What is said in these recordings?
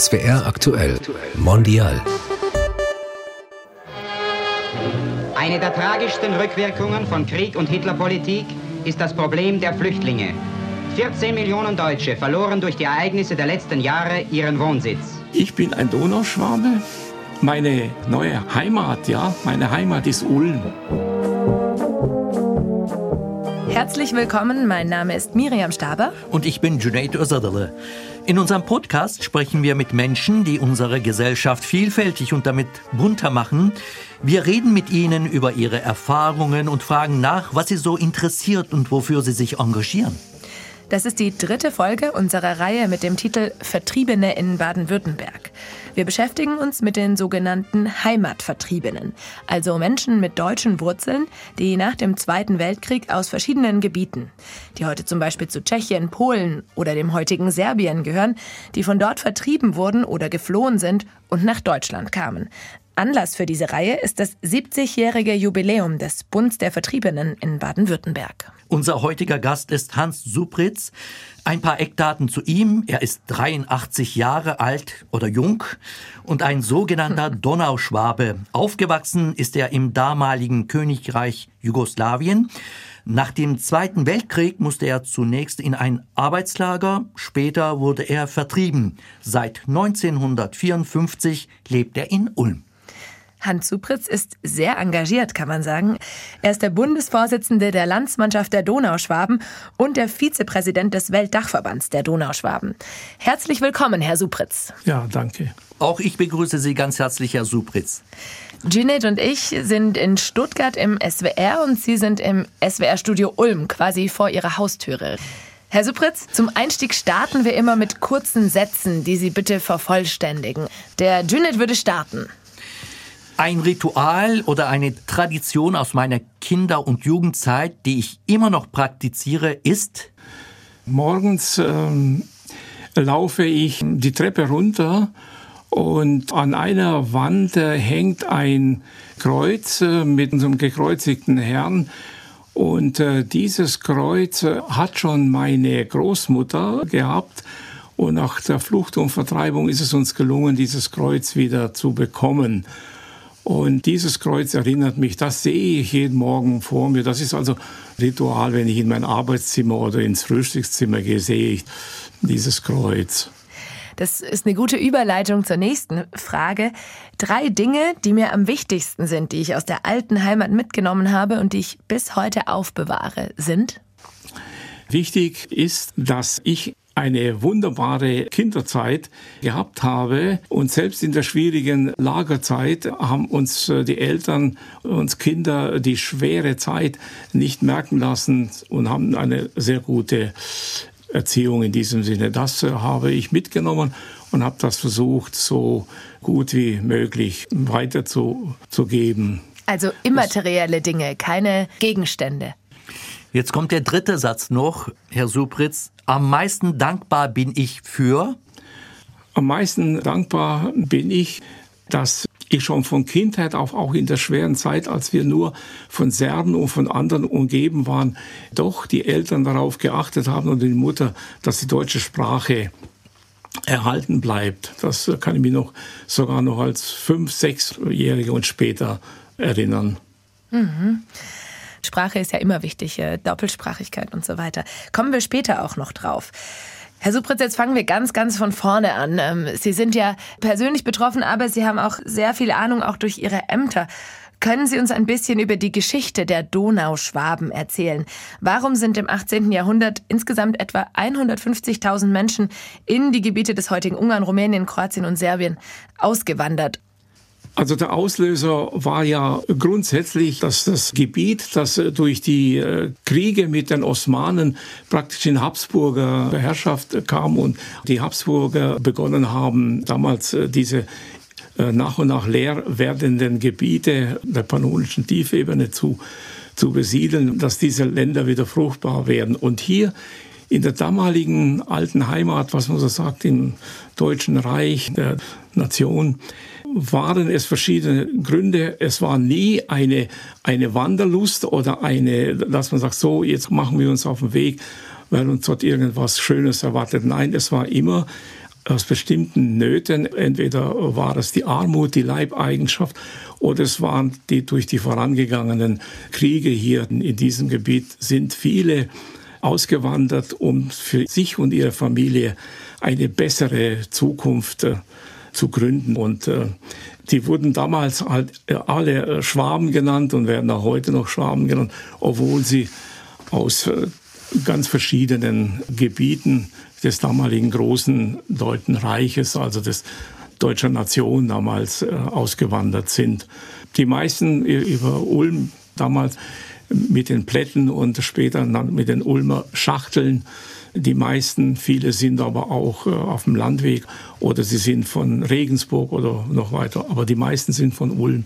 SWR aktuell Mondial. Eine der tragischsten Rückwirkungen von Krieg und Hitlerpolitik ist das Problem der Flüchtlinge. 14 Millionen Deutsche verloren durch die Ereignisse der letzten Jahre ihren Wohnsitz. Ich bin ein Donauschwabe. Meine neue Heimat, ja, meine Heimat ist Ulm. Herzlich willkommen, mein Name ist Miriam Staber. Und ich bin Junaid Özadale. In unserem Podcast sprechen wir mit Menschen, die unsere Gesellschaft vielfältig und damit bunter machen. Wir reden mit ihnen über ihre Erfahrungen und fragen nach, was sie so interessiert und wofür sie sich engagieren. Das ist die dritte Folge unserer Reihe mit dem Titel Vertriebene in Baden-Württemberg. Wir beschäftigen uns mit den sogenannten Heimatvertriebenen, also Menschen mit deutschen Wurzeln, die nach dem Zweiten Weltkrieg aus verschiedenen Gebieten, die heute zum Beispiel zu Tschechien, Polen oder dem heutigen Serbien gehören, die von dort vertrieben wurden oder geflohen sind und nach Deutschland kamen. Anlass für diese Reihe ist das 70-jährige Jubiläum des Bunds der Vertriebenen in Baden-Württemberg. Unser heutiger Gast ist Hans Supritz. Ein paar Eckdaten zu ihm. Er ist 83 Jahre alt oder jung und ein sogenannter Donauschwabe. Aufgewachsen ist er im damaligen Königreich Jugoslawien. Nach dem Zweiten Weltkrieg musste er zunächst in ein Arbeitslager, später wurde er vertrieben. Seit 1954 lebt er in Ulm. Hans Supritz ist sehr engagiert, kann man sagen. Er ist der Bundesvorsitzende der Landsmannschaft der Donauschwaben und der Vizepräsident des Weltdachverbands der Donauschwaben. Herzlich willkommen, Herr Supritz. Ja, danke. Auch ich begrüße Sie ganz herzlich, Herr Supritz. Ginette und ich sind in Stuttgart im SWR und Sie sind im SWR-Studio Ulm, quasi vor Ihrer Haustüre. Herr Supritz, zum Einstieg starten wir immer mit kurzen Sätzen, die Sie bitte vervollständigen. Der Ginette würde starten. Ein Ritual oder eine Tradition aus meiner Kinder- und Jugendzeit, die ich immer noch praktiziere, ist? Morgens ähm, laufe ich die Treppe runter und an einer Wand äh, hängt ein Kreuz äh, mit unserem gekreuzigten Herrn. Und äh, dieses Kreuz äh, hat schon meine Großmutter gehabt. Und nach der Flucht und Vertreibung ist es uns gelungen, dieses Kreuz wieder zu bekommen. Und dieses Kreuz erinnert mich, das sehe ich jeden Morgen vor mir. Das ist also Ritual, wenn ich in mein Arbeitszimmer oder ins Frühstückszimmer gehe, sehe ich dieses Kreuz. Das ist eine gute Überleitung zur nächsten Frage. Drei Dinge, die mir am wichtigsten sind, die ich aus der alten Heimat mitgenommen habe und die ich bis heute aufbewahre, sind? Wichtig ist, dass ich eine wunderbare Kinderzeit gehabt habe. Und selbst in der schwierigen Lagerzeit haben uns äh, die Eltern, uns Kinder die schwere Zeit nicht merken lassen und haben eine sehr gute Erziehung in diesem Sinne. Das äh, habe ich mitgenommen und habe das versucht, so gut wie möglich weiterzugeben. Also immaterielle Dinge, keine Gegenstände. Jetzt kommt der dritte Satz noch, Herr Supritz. Am meisten dankbar bin ich für? Am meisten dankbar bin ich, dass ich schon von Kindheit auf, auch in der schweren Zeit, als wir nur von Serben und von anderen umgeben waren, doch die Eltern darauf geachtet haben und die Mutter, dass die deutsche Sprache erhalten bleibt. Das kann ich mich noch sogar noch als fünf, sechsjährige und später erinnern. Mhm. Sprache ist ja immer wichtig, äh, Doppelsprachigkeit und so weiter. Kommen wir später auch noch drauf. Herr Supritz, jetzt fangen wir ganz, ganz von vorne an. Ähm, Sie sind ja persönlich betroffen, aber Sie haben auch sehr viel Ahnung, auch durch Ihre Ämter. Können Sie uns ein bisschen über die Geschichte der Donauschwaben erzählen? Warum sind im 18. Jahrhundert insgesamt etwa 150.000 Menschen in die Gebiete des heutigen Ungarn, Rumänien, Kroatien und Serbien ausgewandert? Also der Auslöser war ja grundsätzlich, dass das Gebiet, das äh, durch die äh, Kriege mit den Osmanen praktisch in Habsburger Herrschaft kam und die Habsburger begonnen haben, damals äh, diese nach und nach leer werdenden Gebiete der pannonischen Tiefebene zu, zu besiedeln, dass diese Länder wieder fruchtbar werden. Und hier in der damaligen alten Heimat, was man so sagt, im Deutschen Reich, der Nation, waren es verschiedene Gründe. Es war nie eine, eine Wanderlust oder eine, dass man sagt, so, jetzt machen wir uns auf den Weg, weil uns dort irgendwas Schönes erwartet. Nein, es war immer aus bestimmten Nöten. Entweder war es die Armut, die Leibeigenschaft oder es waren die durch die vorangegangenen Kriege hier in diesem Gebiet sind viele ausgewandert, um für sich und ihre Familie eine bessere Zukunft äh, zu gründen. Und äh, die wurden damals halt äh, alle äh, Schwaben genannt und werden auch heute noch Schwaben genannt, obwohl sie aus ganz verschiedenen Gebieten des damaligen großen Deutschen Reiches, also des deutscher Nation damals ausgewandert sind. Die meisten über Ulm damals mit den Plätten und später mit den Ulmer Schachteln. Die meisten, viele sind aber auch auf dem Landweg oder sie sind von Regensburg oder noch weiter. Aber die meisten sind von Ulm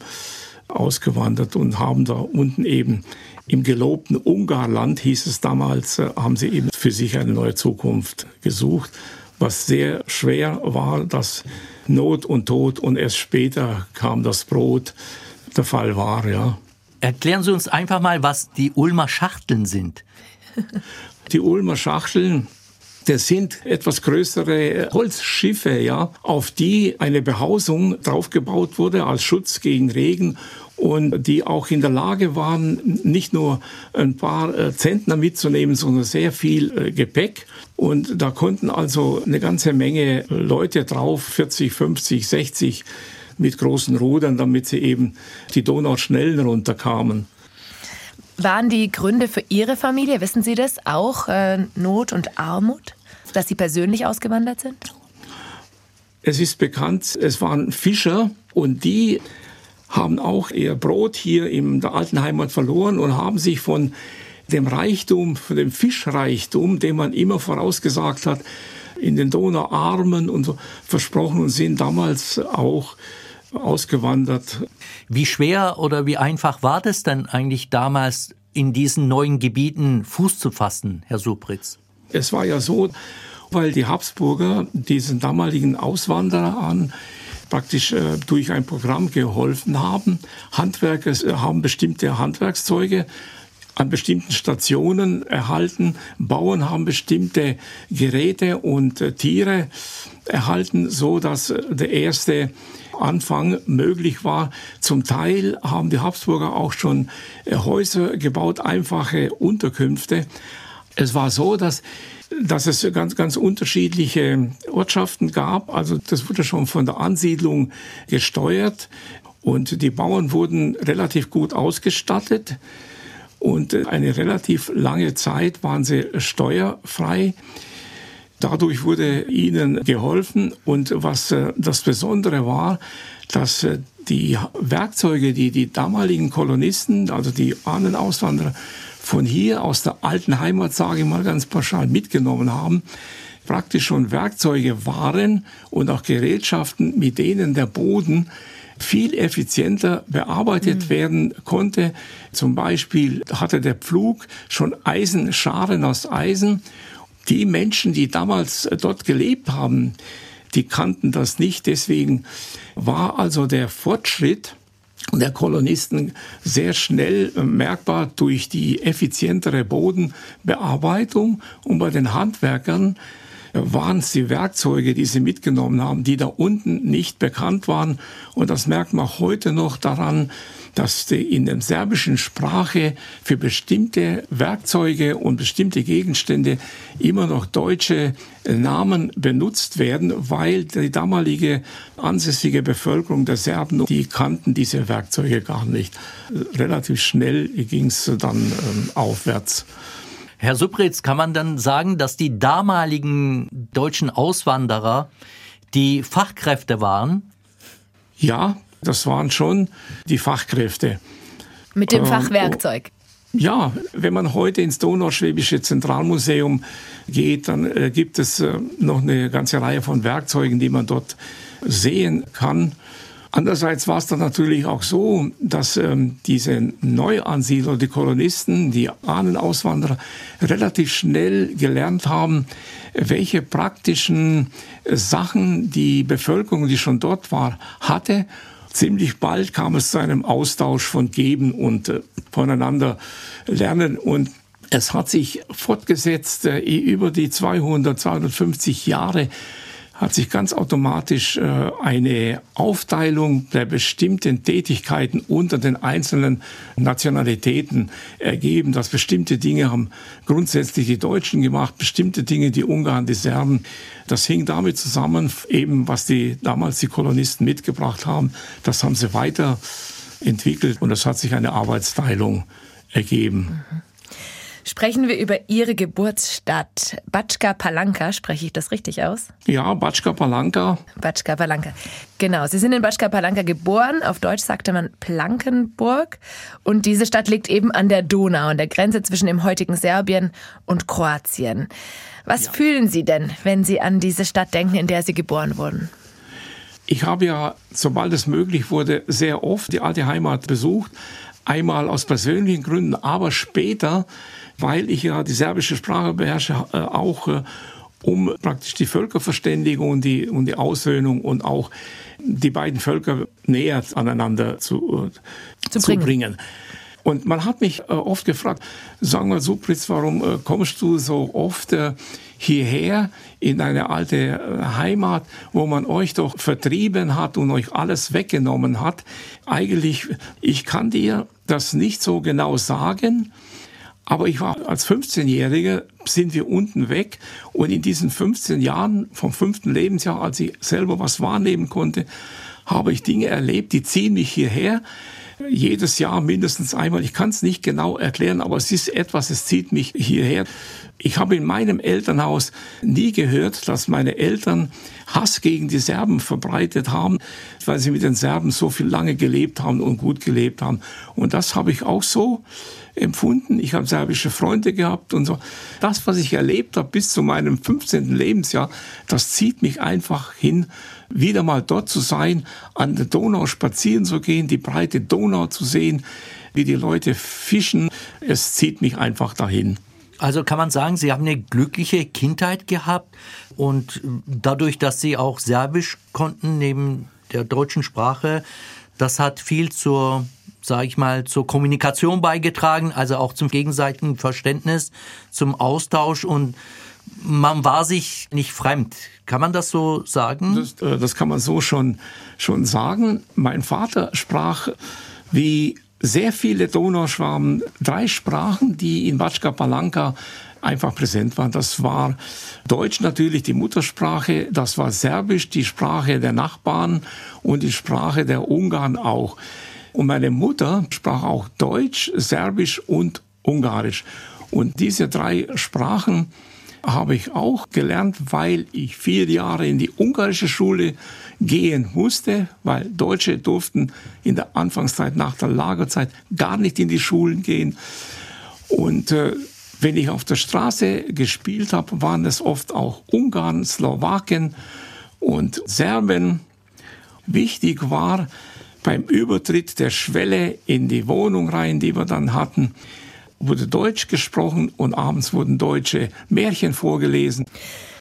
ausgewandert und haben da unten eben im gelobten Ungarland, hieß es damals, äh, haben sie eben für sich eine neue Zukunft gesucht, was sehr schwer war, dass Not und Tod und erst später kam das Brot der Fall war, ja. Erklären Sie uns einfach mal, was die Ulmer Schachteln sind. Die Ulmer Schachteln das sind etwas größere Holzschiffe, ja, auf die eine Behausung draufgebaut wurde als Schutz gegen Regen und die auch in der Lage waren, nicht nur ein paar äh, Zentner mitzunehmen, sondern sehr viel äh, Gepäck. Und da konnten also eine ganze Menge Leute drauf, 40, 50, 60 mit großen Rudern, damit sie eben die Donau schnell runterkamen. Waren die Gründe für Ihre Familie, wissen Sie das, auch äh, Not und Armut, dass Sie persönlich ausgewandert sind? Es ist bekannt, es waren Fischer und die haben auch ihr Brot hier in der alten Heimat verloren und haben sich von dem Reichtum, von dem Fischreichtum, den man immer vorausgesagt hat, in den Donauarmen und so versprochen und sind damals auch ausgewandert. Wie schwer oder wie einfach war das denn eigentlich damals in diesen neuen Gebieten Fuß zu fassen, Herr Supritz? Es war ja so, weil die Habsburger diesen damaligen Auswanderern praktisch äh, durch ein Programm geholfen haben. Handwerker äh, haben bestimmte Handwerkszeuge an bestimmten Stationen erhalten. Bauern haben bestimmte Geräte und äh, Tiere erhalten, so dass äh, der erste Anfang möglich war. Zum Teil haben die Habsburger auch schon äh, Häuser gebaut, einfache Unterkünfte. Es war so, dass dass es ganz, ganz unterschiedliche Ortschaften gab. Also das wurde schon von der Ansiedlung gesteuert und die Bauern wurden relativ gut ausgestattet und eine relativ lange Zeit waren sie steuerfrei. Dadurch wurde ihnen geholfen und was äh, das Besondere war, dass äh, die Werkzeuge, die die damaligen Kolonisten, also die Ahnenauswanderer, von hier aus der alten Heimat, sage ich mal ganz pauschal, mitgenommen haben, praktisch schon Werkzeuge waren und auch Gerätschaften, mit denen der Boden viel effizienter bearbeitet mhm. werden konnte. Zum Beispiel hatte der Pflug schon Eisenscharen aus Eisen. Die Menschen, die damals dort gelebt haben, die kannten das nicht. Deswegen war also der Fortschritt der Kolonisten sehr schnell äh, merkbar durch die effizientere Bodenbearbeitung und bei den Handwerkern äh, waren es die Werkzeuge, die sie mitgenommen haben, die da unten nicht bekannt waren. Und das merkt man heute noch daran, dass in der serbischen Sprache für bestimmte Werkzeuge und bestimmte Gegenstände immer noch deutsche Namen benutzt werden, weil die damalige ansässige Bevölkerung der Serben, die kannten diese Werkzeuge gar nicht. Relativ schnell ging es dann ähm, aufwärts. Herr Subritz, kann man dann sagen, dass die damaligen deutschen Auswanderer die Fachkräfte waren? Ja, das waren schon die Fachkräfte. Mit dem ähm, Fachwerkzeug. Ja, wenn man heute ins Donauschwäbische Zentralmuseum geht, dann äh, gibt es äh, noch eine ganze Reihe von Werkzeugen, die man dort sehen kann. Andererseits war es dann natürlich auch so, dass ähm, diese Neuansiedler, die Kolonisten, die Ahnenauswanderer relativ schnell gelernt haben, welche praktischen Sachen die Bevölkerung, die schon dort war, hatte ziemlich bald kam es zu einem Austausch von Geben und äh, voneinander lernen. Und es hat sich fortgesetzt äh, über die 200, 250 Jahre hat sich ganz automatisch äh, eine Aufteilung der bestimmten Tätigkeiten unter den einzelnen Nationalitäten ergeben, dass bestimmte Dinge haben grundsätzlich die Deutschen gemacht, bestimmte Dinge die Ungarn, die Serben. Das hing damit zusammen, eben was die damals die Kolonisten mitgebracht haben, das haben sie weiterentwickelt und es hat sich eine Arbeitsteilung ergeben. Mhm. Sprechen wir über Ihre Geburtsstadt. Batschka Palanka, spreche ich das richtig aus? Ja, Batschka Palanka. Batschka Palanka. Genau, Sie sind in Batschka Palanka geboren. Auf Deutsch sagte man Plankenburg. Und diese Stadt liegt eben an der Donau, an der Grenze zwischen dem heutigen Serbien und Kroatien. Was ja. fühlen Sie denn, wenn Sie an diese Stadt denken, in der Sie geboren wurden? Ich habe ja, sobald es möglich wurde, sehr oft die alte Heimat besucht. Einmal aus persönlichen Gründen, aber später weil ich ja die serbische Sprache beherrsche, äh, auch äh, um praktisch die Völkerverständigung und die, und die Aussöhnung und auch die beiden Völker näher aneinander zu, äh, zu, zu bringen. Und man hat mich oft gefragt, sag mal, Supritz, warum kommst du so oft hierher in eine alte Heimat, wo man euch doch vertrieben hat und euch alles weggenommen hat? Eigentlich, ich kann dir das nicht so genau sagen, aber ich war als 15-Jähriger, sind wir unten weg und in diesen 15 Jahren vom fünften Lebensjahr, als ich selber was wahrnehmen konnte, habe ich Dinge erlebt, die ziehen mich hierher. Jedes Jahr mindestens einmal. Ich kann es nicht genau erklären, aber es ist etwas, es zieht mich hierher. Ich habe in meinem Elternhaus nie gehört, dass meine Eltern Hass gegen die Serben verbreitet haben, weil sie mit den Serben so viel lange gelebt haben und gut gelebt haben. Und das habe ich auch so empfunden. Ich habe serbische Freunde gehabt und so. Das, was ich erlebt habe bis zu meinem 15. Lebensjahr, das zieht mich einfach hin, wieder mal dort zu sein, an der Donau spazieren zu gehen, die breite Donau zu sehen, wie die Leute fischen. Es zieht mich einfach dahin. Also kann man sagen, Sie haben eine glückliche Kindheit gehabt und dadurch, dass Sie auch Serbisch konnten neben der deutschen Sprache, das hat viel zur sage ich mal, zur Kommunikation beigetragen, also auch zum gegenseitigen Verständnis, zum Austausch und man war sich nicht fremd. Kann man das so sagen? Das, äh, das kann man so schon, schon sagen. Mein Vater sprach wie sehr viele Donauschwaben drei Sprachen, die in Batschka Palanka einfach präsent waren. Das war Deutsch natürlich die Muttersprache, das war Serbisch die Sprache der Nachbarn und die Sprache der Ungarn auch. Und meine Mutter sprach auch Deutsch, Serbisch und Ungarisch. Und diese drei Sprachen habe ich auch gelernt, weil ich vier Jahre in die ungarische Schule gehen musste, weil Deutsche durften in der Anfangszeit nach der Lagerzeit gar nicht in die Schulen gehen. Und äh, wenn ich auf der Straße gespielt habe, waren es oft auch Ungarn, Slowaken und Serben. Wichtig war, beim Übertritt der Schwelle in die Wohnung rein, die wir dann hatten, wurde Deutsch gesprochen und abends wurden deutsche Märchen vorgelesen.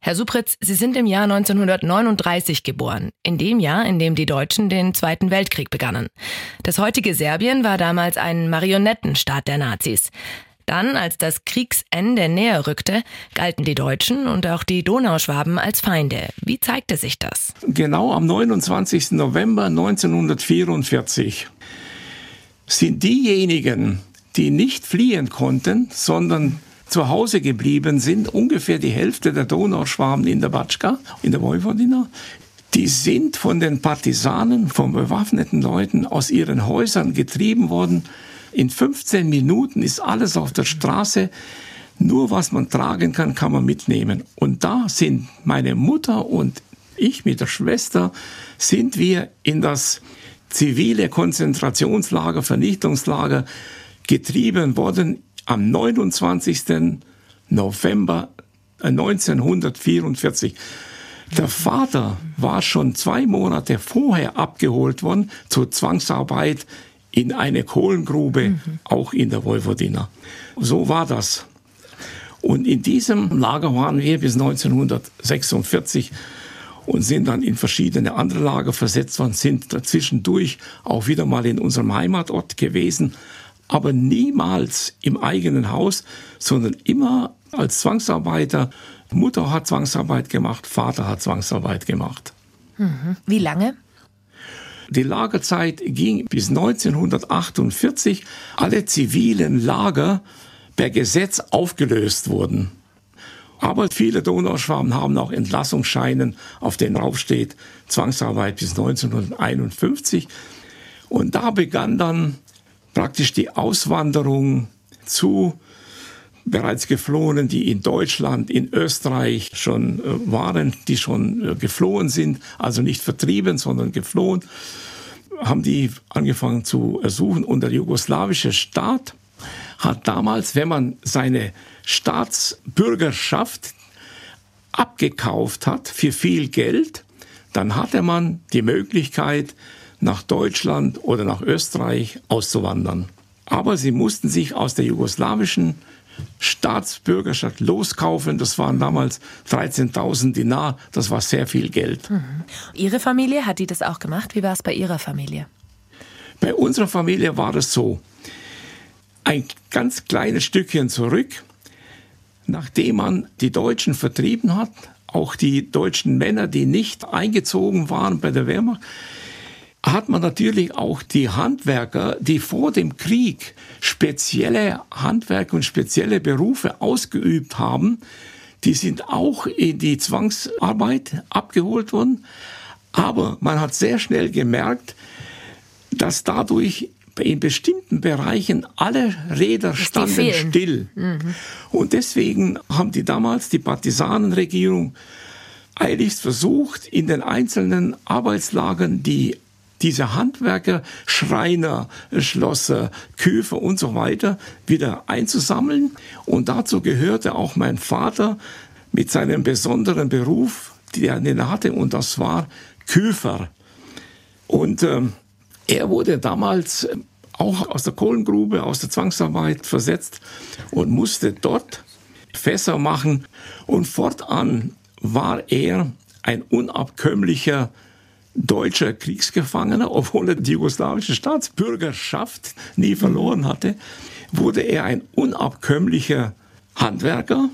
Herr Supritz, Sie sind im Jahr 1939 geboren, in dem Jahr, in dem die Deutschen den Zweiten Weltkrieg begannen. Das heutige Serbien war damals ein Marionettenstaat der Nazis. Dann, als das Kriegsende näher rückte, galten die Deutschen und auch die Donauschwaben als Feinde. Wie zeigte sich das? Genau am 29. November 1944 sind diejenigen, die nicht fliehen konnten, sondern zu Hause geblieben sind, ungefähr die Hälfte der Donauschwaben in der Batschka, in der Vojvodina, die sind von den Partisanen, von bewaffneten Leuten aus ihren Häusern getrieben worden in 15 Minuten ist alles auf der Straße. Nur was man tragen kann, kann man mitnehmen. Und da sind meine Mutter und ich mit der Schwester, sind wir in das zivile Konzentrationslager, Vernichtungslager getrieben worden am 29. November 1944. Der Vater war schon zwei Monate vorher abgeholt worden zur Zwangsarbeit in eine Kohlengrube, mhm. auch in der Vojvodina. So war das. Und in diesem Lager waren wir bis 1946 und sind dann in verschiedene andere Lager versetzt worden, sind dazwischendurch auch wieder mal in unserem Heimatort gewesen, aber niemals im eigenen Haus, sondern immer als Zwangsarbeiter Mutter hat Zwangsarbeit gemacht, Vater hat Zwangsarbeit gemacht. Mhm. Wie lange? Die Lagerzeit ging bis 1948. Alle zivilen Lager per Gesetz aufgelöst wurden. Aber viele Donauschwaben haben auch Entlassungsscheinen, auf denen draufsteht Zwangsarbeit bis 1951. Und da begann dann praktisch die Auswanderung zu bereits Geflohenen, die in Deutschland, in Österreich schon äh, waren, die schon äh, geflohen sind, also nicht vertrieben, sondern geflohen, haben die angefangen zu ersuchen. Und der jugoslawische Staat hat damals, wenn man seine Staatsbürgerschaft abgekauft hat für viel Geld, dann hatte man die Möglichkeit, nach Deutschland oder nach Österreich auszuwandern. Aber sie mussten sich aus der jugoslawischen Staatsbürgerschaft loskaufen. Das waren damals 13.000 Dinar. Das war sehr viel Geld. Mhm. Ihre Familie, hat die das auch gemacht? Wie war es bei Ihrer Familie? Bei unserer Familie war es so. Ein ganz kleines Stückchen zurück, nachdem man die Deutschen vertrieben hat, auch die deutschen Männer, die nicht eingezogen waren bei der Wehrmacht, hat man natürlich auch die Handwerker, die vor dem Krieg spezielle Handwerke und spezielle Berufe ausgeübt haben, die sind auch in die Zwangsarbeit abgeholt worden. Aber man hat sehr schnell gemerkt, dass dadurch in bestimmten Bereichen alle Räder standen still. Mhm. Und deswegen haben die damals die Partisanenregierung eiligst versucht, in den einzelnen Arbeitslagern die diese Handwerker, Schreiner, Schlosser, Küfer und so weiter wieder einzusammeln. Und dazu gehörte auch mein Vater mit seinem besonderen Beruf, den er hatte, und das war Küfer. Und äh, er wurde damals ähm, auch aus der Kohlengrube, aus der Zwangsarbeit versetzt und musste dort Fässer machen. Und fortan war er ein unabkömmlicher deutscher Kriegsgefangener, obwohl er die jugoslawische Staatsbürgerschaft nie verloren hatte, wurde er ein unabkömmlicher Handwerker.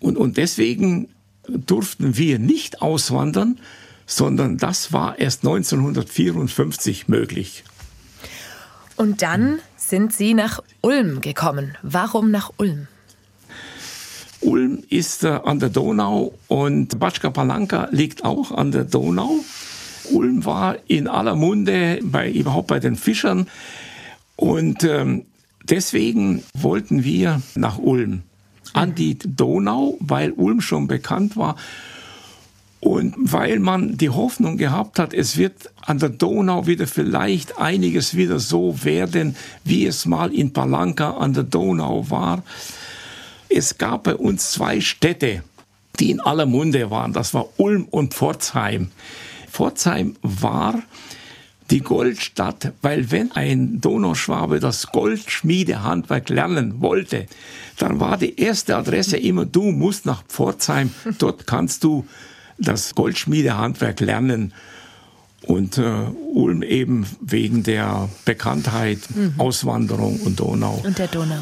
Und, und deswegen durften wir nicht auswandern, sondern das war erst 1954 möglich. Und dann sind Sie nach Ulm gekommen. Warum nach Ulm? Ulm ist äh, an der Donau und Batschka Palanka liegt auch an der Donau. Ulm war in aller Munde, bei, überhaupt bei den Fischern. Und ähm, deswegen wollten wir nach Ulm an die Donau, weil Ulm schon bekannt war. Und weil man die Hoffnung gehabt hat, es wird an der Donau wieder vielleicht einiges wieder so werden, wie es mal in Palanka an der Donau war. Es gab bei uns zwei Städte, die in aller Munde waren. Das war Ulm und Pforzheim. Pforzheim war die Goldstadt, weil wenn ein Donauschwabe das Goldschmiedehandwerk lernen wollte, dann war die erste Adresse immer, du musst nach Pforzheim, dort kannst du das Goldschmiedehandwerk lernen. Und äh, Ulm eben wegen der Bekanntheit, mhm. Auswanderung und Donau. Und der Donau.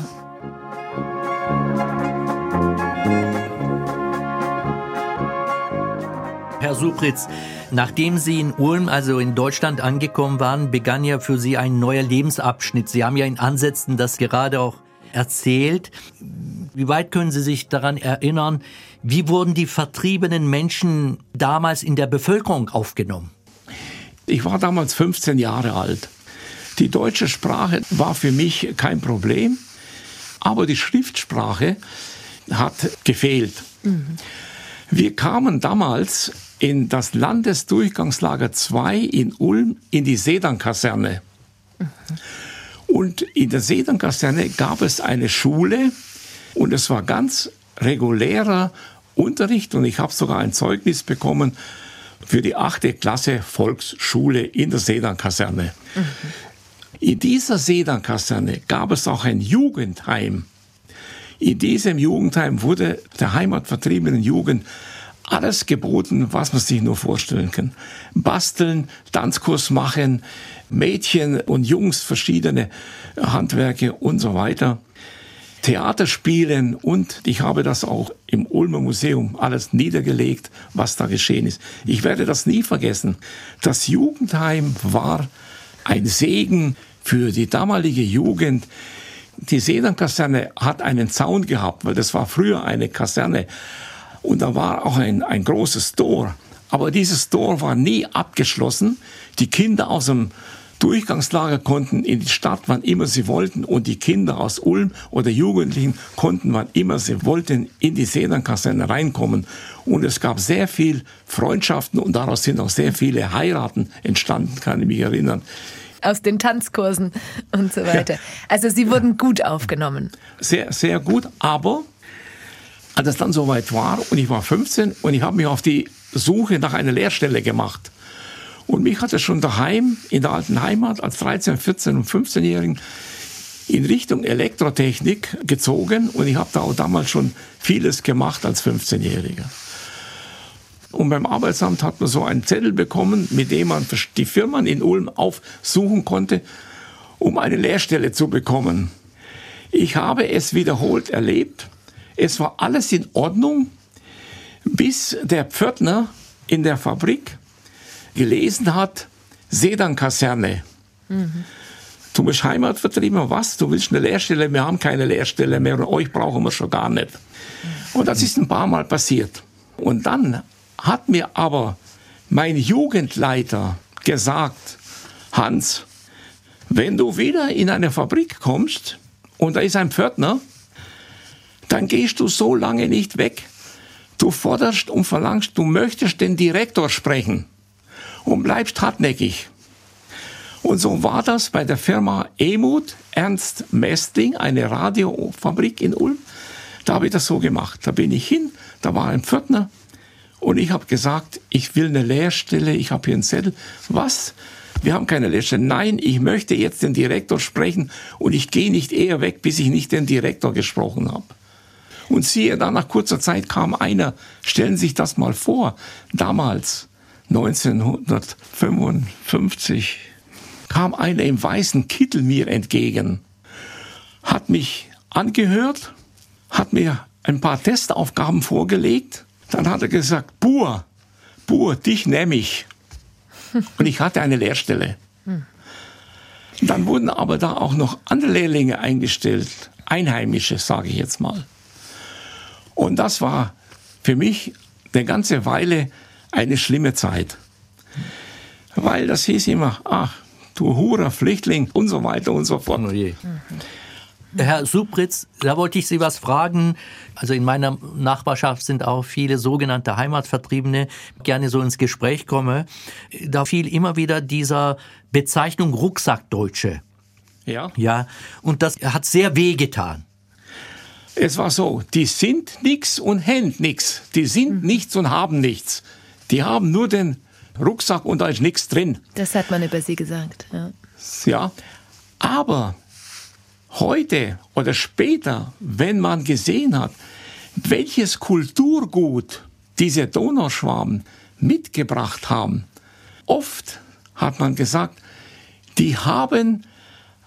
Herr Supritz, nachdem Sie in Ulm, also in Deutschland angekommen waren, begann ja für Sie ein neuer Lebensabschnitt. Sie haben ja in Ansätzen das gerade auch erzählt. Wie weit können Sie sich daran erinnern, wie wurden die vertriebenen Menschen damals in der Bevölkerung aufgenommen? Ich war damals 15 Jahre alt. Die deutsche Sprache war für mich kein Problem, aber die Schriftsprache hat gefehlt. Mhm. Wir kamen damals in das Landesdurchgangslager 2 in Ulm in die Sedan-Kaserne. Und in der Sedan-Kaserne gab es eine Schule und es war ganz regulärer Unterricht und ich habe sogar ein Zeugnis bekommen für die achte Klasse Volksschule in der Sedan-Kaserne. Mhm. In dieser Sedan-Kaserne gab es auch ein Jugendheim. In diesem Jugendheim wurde der heimatvertriebenen Jugend alles geboten, was man sich nur vorstellen kann. Basteln, Tanzkurs machen, Mädchen und Jungs verschiedene Handwerke und so weiter. Theater spielen und ich habe das auch im Ulmer Museum alles niedergelegt, was da geschehen ist. Ich werde das nie vergessen. Das Jugendheim war ein Segen für die damalige Jugend. Die Sedan-Kaserne hat einen Zaun gehabt, weil das war früher eine Kaserne. Und da war auch ein, ein großes Tor. Aber dieses Tor war nie abgeschlossen. Die Kinder aus dem Durchgangslager konnten in die Stadt, wann immer sie wollten, und die Kinder aus Ulm oder Jugendlichen konnten, wann immer sie wollten, in die Sedan-Kaserne reinkommen. Und es gab sehr viel Freundschaften und daraus sind auch sehr viele Heiraten entstanden, kann ich mich erinnern. Aus den Tanzkursen und so weiter. Ja. Also sie wurden gut aufgenommen. Sehr, sehr gut, aber als es dann soweit war und ich war 15 und ich habe mich auf die Suche nach einer Lehrstelle gemacht. Und mich hat es schon daheim, in der alten Heimat, als 13, 14 und 15-Jährigen in Richtung Elektrotechnik gezogen. Und ich habe da auch damals schon vieles gemacht als 15-Jähriger. Und beim Arbeitsamt hat man so einen Zettel bekommen, mit dem man die Firmen in Ulm aufsuchen konnte, um eine Lehrstelle zu bekommen. Ich habe es wiederholt erlebt. Es war alles in Ordnung, bis der Pförtner in der Fabrik gelesen hat, Sedan-Kaserne. Mhm. Du bist Heimatvertriebener, was? Du willst eine Lehrstelle? Wir haben keine Lehrstelle mehr und euch brauchen wir schon gar nicht. Und das ist ein paar Mal passiert. Und dann hat mir aber mein Jugendleiter gesagt, Hans, wenn du wieder in eine Fabrik kommst und da ist ein Pförtner, dann gehst du so lange nicht weg. Du forderst und verlangst, du möchtest den Direktor sprechen und bleibst hartnäckig. Und so war das bei der Firma Emut Ernst Mestling, eine Radiofabrik in Ulm. Da habe ich das so gemacht. Da bin ich hin, da war ein Pförtner und ich habe gesagt, ich will eine Lehrstelle, ich habe hier einen Zettel. Was? Wir haben keine Lehrstelle. Nein, ich möchte jetzt den Direktor sprechen und ich gehe nicht eher weg, bis ich nicht den Direktor gesprochen habe. Und siehe, dann nach kurzer Zeit kam einer, stellen Sie sich das mal vor, damals 1955 kam einer im weißen Kittel mir entgegen, hat mich angehört, hat mir ein paar Testaufgaben vorgelegt, dann hat er gesagt, Bur, Bur, dich nehme ich. Und ich hatte eine Lehrstelle. Dann wurden aber da auch noch andere Lehrlinge eingestellt, Einheimische, sage ich jetzt mal. Und das war für mich eine ganze Weile eine schlimme Zeit. Weil das hieß immer, ach, du Hurer, Flüchtling und so weiter und so fort. Oh je. Herr Supritz, da wollte ich Sie was fragen. Also in meiner Nachbarschaft sind auch viele sogenannte Heimatvertriebene, gerne so ins Gespräch komme. Da fiel immer wieder dieser Bezeichnung Rucksackdeutsche. Ja. Ja. Und das hat sehr wehgetan. Es war so, die sind nix und haben nix. Die sind mhm. nichts und haben nichts. Die haben nur den Rucksack und da ist nichts drin. Das hat man über sie gesagt. Ja. ja. Aber heute oder später, wenn man gesehen hat, welches Kulturgut diese Donauschwaben mitgebracht haben, oft hat man gesagt, die haben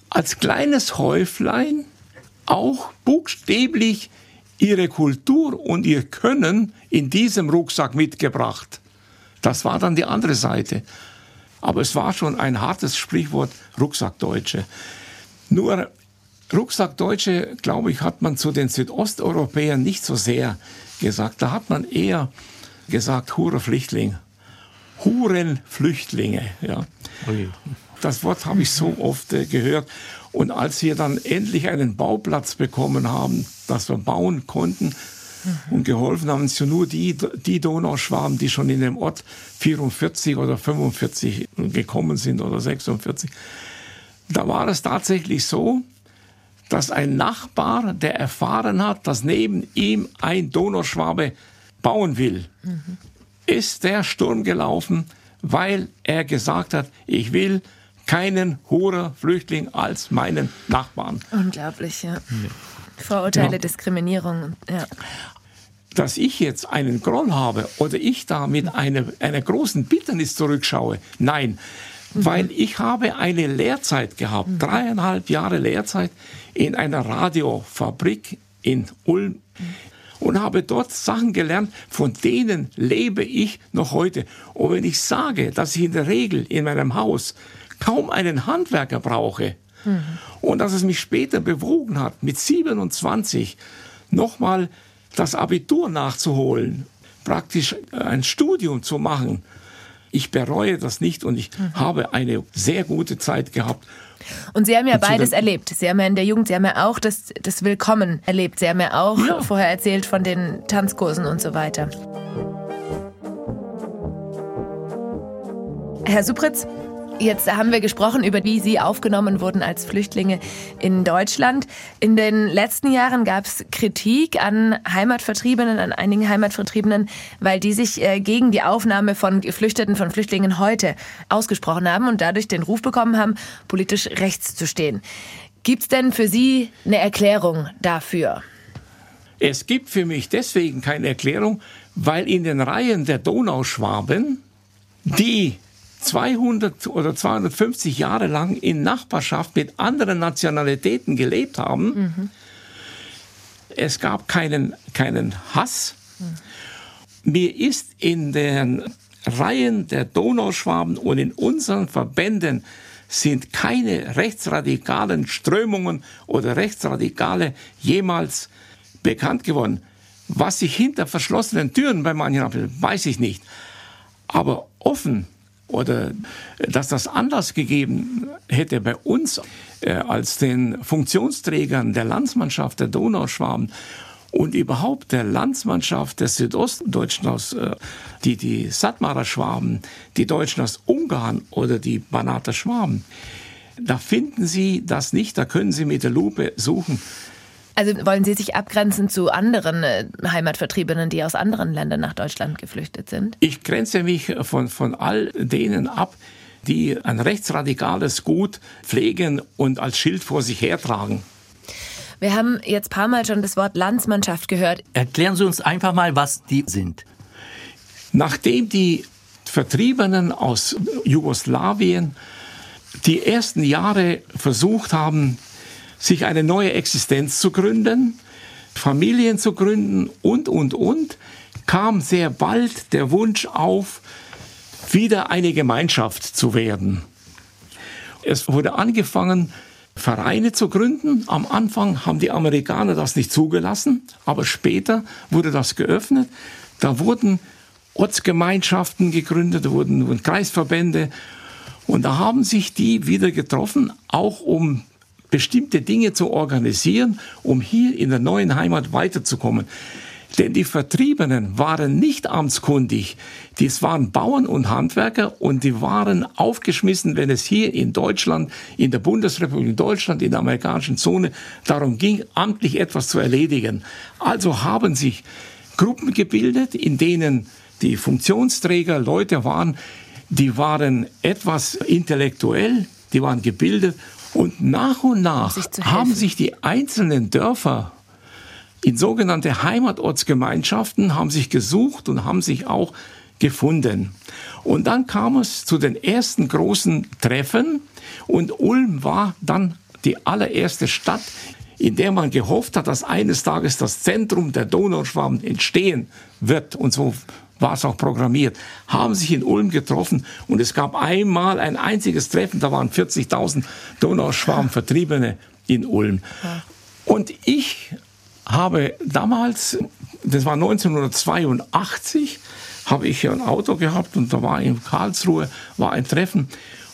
als kleines Häuflein auch buchstäblich ihre Kultur und ihr Können in diesem Rucksack mitgebracht. Das war dann die andere Seite. Aber es war schon ein hartes Sprichwort, Rucksackdeutsche. Nur Rucksackdeutsche, glaube ich, hat man zu den Südosteuropäern nicht so sehr gesagt. Da hat man eher gesagt, Hurenflüchtling. Hurenflüchtlinge, ja. Das Wort habe ich so oft äh, gehört. Und als wir dann endlich einen Bauplatz bekommen haben, dass wir bauen konnten, und geholfen haben es nur die, die Donauschwaben, die schon in dem Ort 44 oder 45 gekommen sind oder 46. Da war es tatsächlich so, dass ein Nachbar, der erfahren hat, dass neben ihm ein Donauschwabe bauen will, mhm. ist der Sturm gelaufen, weil er gesagt hat, ich will keinen hoher Flüchtling als meinen Nachbarn. Unglaublich, ja. Vorurteile, ja. Diskriminierung. Ja. Dass ich jetzt einen Groll habe oder ich da mit einer, einer großen Bitternis zurückschaue, nein. weil ich habe eine Lehrzeit gehabt, dreieinhalb Jahre Lehrzeit in einer Radiofabrik in Ulm und habe dort Sachen gelernt, von denen lebe ich noch heute. Und wenn ich sage, dass ich in der Regel in meinem Haus kaum einen Handwerker brauche mhm. und dass es mich später bewogen hat, mit 27 nochmal das Abitur nachzuholen, praktisch ein Studium zu machen, ich bereue das nicht und ich mhm. habe eine sehr gute Zeit gehabt. Und Sie haben ja beides erlebt. Sie haben ja in der Jugend, Sie haben ja auch das, das Willkommen erlebt. Sie haben ja auch ja. vorher erzählt von den Tanzkursen und so weiter. Herr Supritz, Jetzt haben wir gesprochen über wie Sie aufgenommen wurden als Flüchtlinge in Deutschland. In den letzten Jahren gab es Kritik an Heimatvertriebenen, an einigen Heimatvertriebenen, weil die sich äh, gegen die Aufnahme von Geflüchteten, von Flüchtlingen heute ausgesprochen haben und dadurch den Ruf bekommen haben, politisch rechts zu stehen. Gibt es denn für Sie eine Erklärung dafür? Es gibt für mich deswegen keine Erklärung, weil in den Reihen der Donauschwaben die 200 oder 250 Jahre lang in Nachbarschaft mit anderen Nationalitäten gelebt haben. Mhm. Es gab keinen, keinen Hass. Mhm. Mir ist in den Reihen der Donauschwaben und in unseren Verbänden sind keine rechtsradikalen Strömungen oder Rechtsradikale jemals bekannt geworden. Was sich hinter verschlossenen Türen bei manchen abspielt, weiß ich nicht. Aber offen oder dass das Anlass gegeben hätte bei uns äh, als den Funktionsträgern der Landsmannschaft der Donauschwaben und überhaupt der Landsmannschaft des Südostdeutschen aus, äh, die, die Sattmarer Schwaben, die Deutschen aus Ungarn oder die Banater Schwaben. Da finden Sie das nicht, da können Sie mit der Lupe suchen. Also wollen Sie sich abgrenzen zu anderen äh, Heimatvertriebenen, die aus anderen Ländern nach Deutschland geflüchtet sind? Ich grenze mich von, von all denen ab, die ein rechtsradikales Gut pflegen und als Schild vor sich hertragen. Wir haben jetzt ein paar Mal schon das Wort Landsmannschaft gehört. Erklären Sie uns einfach mal, was die sind. Nachdem die Vertriebenen aus Jugoslawien die ersten Jahre versucht haben, sich eine neue Existenz zu gründen, Familien zu gründen und, und, und, kam sehr bald der Wunsch auf, wieder eine Gemeinschaft zu werden. Es wurde angefangen, Vereine zu gründen. Am Anfang haben die Amerikaner das nicht zugelassen, aber später wurde das geöffnet. Da wurden Ortsgemeinschaften gegründet, wurden Kreisverbände und da haben sich die wieder getroffen, auch um bestimmte Dinge zu organisieren, um hier in der neuen Heimat weiterzukommen. Denn die Vertriebenen waren nicht amtskundig. Dies waren Bauern und Handwerker und die waren aufgeschmissen, wenn es hier in Deutschland, in der Bundesrepublik Deutschland, in der amerikanischen Zone darum ging, amtlich etwas zu erledigen. Also haben sich Gruppen gebildet, in denen die Funktionsträger Leute waren, die waren etwas intellektuell, die waren gebildet und nach und nach haben sich die einzelnen Dörfer in sogenannte Heimatortsgemeinschaften haben sich gesucht und haben sich auch gefunden. Und dann kam es zu den ersten großen Treffen und Ulm war dann die allererste Stadt, in der man gehofft hat, dass eines Tages das Zentrum der Donauschwaben entstehen wird. Und so war es auch programmiert, haben sich in Ulm getroffen und es gab einmal ein einziges Treffen, da waren 40.000 Donauschwarm-Vertriebene in Ulm. Und ich habe damals, das war 1982, habe ich ein Auto gehabt und da war in Karlsruhe war ein Treffen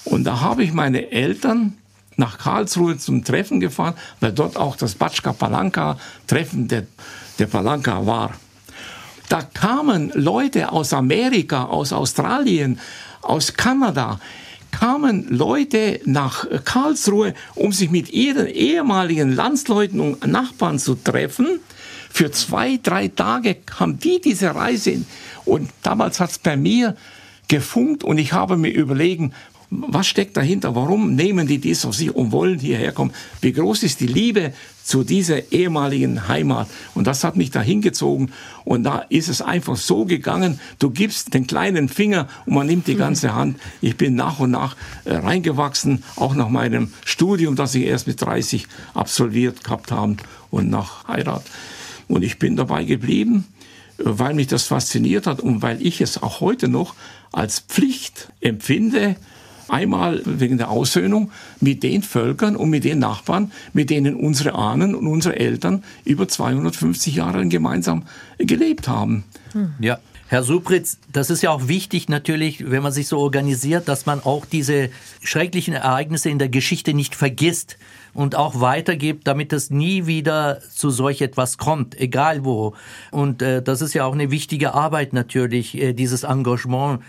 und da habe ich meine Eltern nach Karlsruhe zum Treffen gefahren, weil dort auch das Batschka Palanka Treffen der, der Palanka war. Da kamen Leute aus Amerika, aus Australien, aus Kanada, kamen Leute nach Karlsruhe, um sich mit ihren ehemaligen Landsleuten und Nachbarn zu treffen. Für zwei, drei Tage haben die diese Reise. Und damals hat es bei mir gefunkt und ich habe mir überlegen, Was steckt dahinter? Warum nehmen die dies auf sich und wollen hierher kommen? Wie groß ist die Liebe zu dieser ehemaligen Heimat? Und das hat mich da hingezogen. Und da ist es einfach so gegangen. Du gibst den kleinen Finger und man nimmt die ganze Hand. Ich bin nach und nach äh, reingewachsen, auch nach meinem Studium, das ich erst mit 30 absolviert gehabt habe und nach Heirat. Und ich bin dabei geblieben weil mich das fasziniert hat und weil ich es auch heute noch als Pflicht empfinde, einmal wegen der Aussöhnung mit den Völkern und mit den Nachbarn, mit denen unsere Ahnen und unsere Eltern über 250 Jahre gemeinsam gelebt haben. Ja. Herr Supritz, das ist ja auch wichtig natürlich, wenn man sich so organisiert, dass man auch diese schrecklichen Ereignisse in der Geschichte nicht vergisst und auch weitergibt, damit es nie wieder zu solch etwas kommt, egal wo. Und äh, das ist ja auch eine wichtige Arbeit natürlich, äh, dieses Engagement.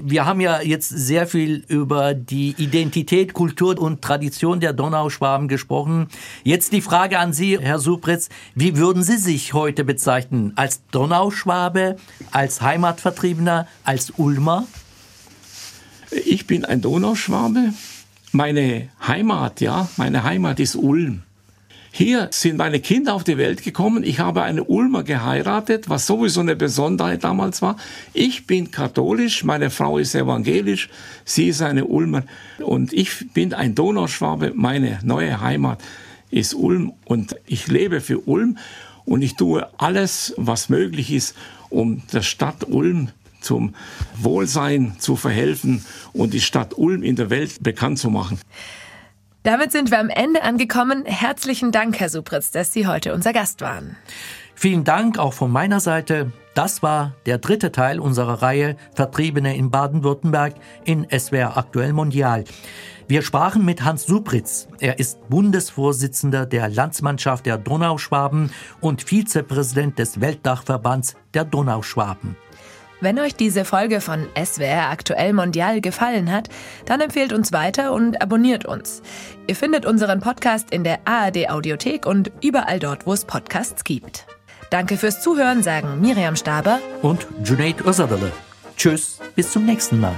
Wir haben ja jetzt sehr viel über die Identität, Kultur und Tradition der Donauschwaben gesprochen. Jetzt die Frage an Sie, Herr Supritz, wie würden Sie sich heute bezeichnen? Als Donauschwabe, als Heimatvertriebener, als Ulmer? Ich bin ein Donauschwabe meine Heimat, ja, meine Heimat ist Ulm. Hier sind meine Kinder auf die Welt gekommen. Ich habe eine Ulmer geheiratet, was sowieso eine Besonderheit damals war. Ich bin katholisch, meine Frau ist evangelisch, sie ist eine Ulmer und ich bin ein Donauschwabe. Meine neue Heimat ist Ulm und ich lebe für Ulm und ich tue alles, was möglich ist, um der Stadt Ulm zum Wohlsein zu verhelfen und die Stadt Ulm in der Welt bekannt zu machen. Damit sind wir am Ende angekommen. Herzlichen Dank, Herr Supritz, dass Sie heute unser Gast waren. Vielen Dank auch von meiner Seite. Das war der dritte Teil unserer Reihe Vertriebene in Baden-Württemberg in SWR Aktuell Mondial. Wir sprachen mit Hans Supritz. Er ist Bundesvorsitzender der Landsmannschaft der Donauschwaben und Vizepräsident des Weltdachverbands der Donauschwaben. Wenn euch diese Folge von SWR Aktuell Mondial gefallen hat, dann empfehlt uns weiter und abonniert uns. Ihr findet unseren Podcast in der ARD Audiothek und überall dort, wo es Podcasts gibt. Danke fürs Zuhören, sagen Miriam Staber und Junaid Özadale. Tschüss, bis zum nächsten Mal.